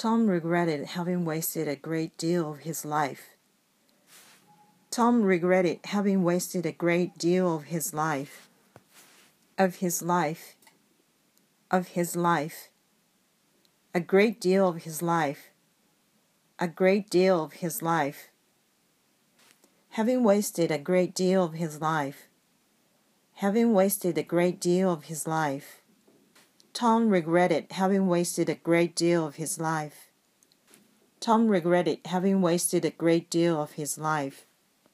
Tom regretted having wasted a great deal of his life. Tom regretted having wasted a great deal of his life. Of his life. Of his life. A great deal of his life. A great deal of his life. Having wasted a great deal of his life. Having wasted a great deal of his life. Tom regretted having wasted a great deal of his life. Tom regretted having wasted a great deal of his life.